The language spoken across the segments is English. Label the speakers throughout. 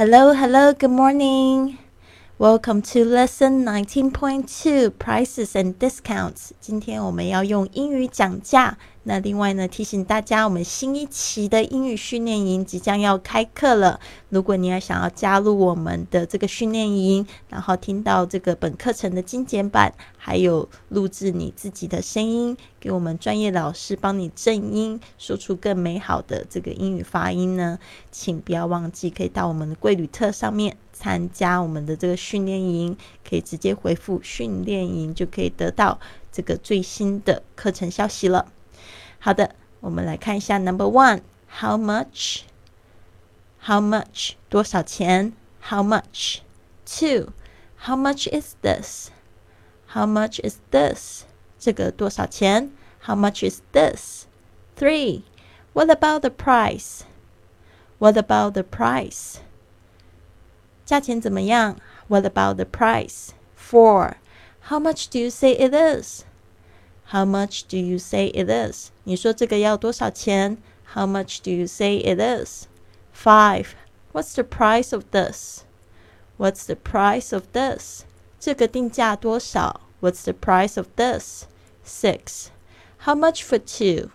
Speaker 1: Hello, hello, good morning. Welcome to lesson nineteen point two prices and discounts. 今天我们要用英语讲价。 那另外呢，提醒大家，我们新一期的英语训练营即将要开课了。如果你要想要加入我们的这个训练营，然后听到这个本课程的精简版，还有录制你自己的声音，给我们专业老师帮你正音，说出更美好的这个英语发音呢，请不要忘记可以到我们的贵旅特上面参加我们的这个训练营，可以直接回复训练营，就可以得到这个最新的课程消息了。好的，我们来看一下 Number One，How much？How much？多少钱？How much？Two，How much is this？How much is this？这个多少钱？How much is this？Three，What about the price？What about the price？价钱怎么样？What about the price？Four，How much do you say it is？how much do you say it is？你说这个要多少钱？How much do you say it is? Five. What's the price of this? What's the price of this? 这个定价多少？What's the price of this? Six. How much for two?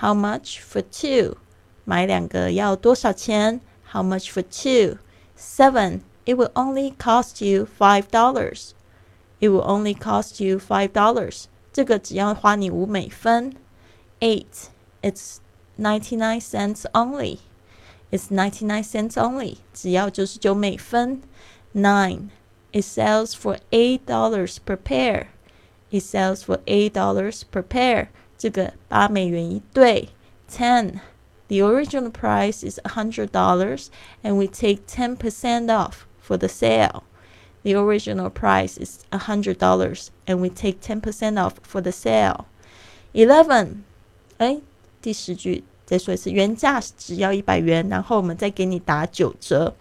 Speaker 1: How much for two? 买两个要多少钱？How much for two? Seven. It will only cost you five dollars. It will only cost you five dollars. 这个只要花你五美分。Eight, it's ninety nine cents only. It's ninety nine cents only. 只要九十九美分。Nine, it sells for eight dollars per pair. It sells for eight dollars per pair. 这个八美元一对。Ten, the original price is a hundred dollars, and we take ten percent off for the sale. The original price is a hundred dollars, and we take ten percent off for the sale. Eleven，哎，第十句再说一次，原价只要一百元，然后我们再给你打九折。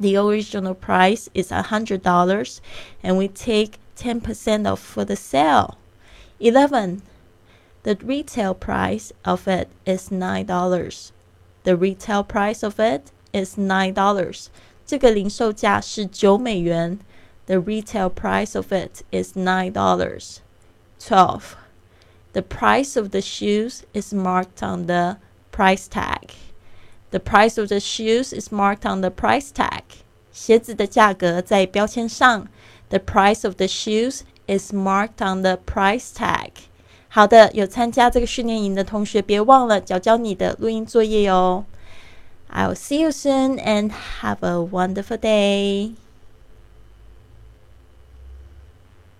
Speaker 1: The original price is a hundred dollars, and we take ten percent off for the sale. Eleven, the retail price of it is nine dollars. The retail price of it is nine dollars. 这个零售价是九美元。The retail price of it is nine dollars. Twelve. The price of the shoes is marked on the price tag. The price of the shoes is marked on the price tag. 鞋子的价格在标签上。The price of the shoes is marked on the price tag. 好的，有参加这个训练营的同学，别忘了交交你的录音作业哟。 I'll see you soon and have a wonderful day.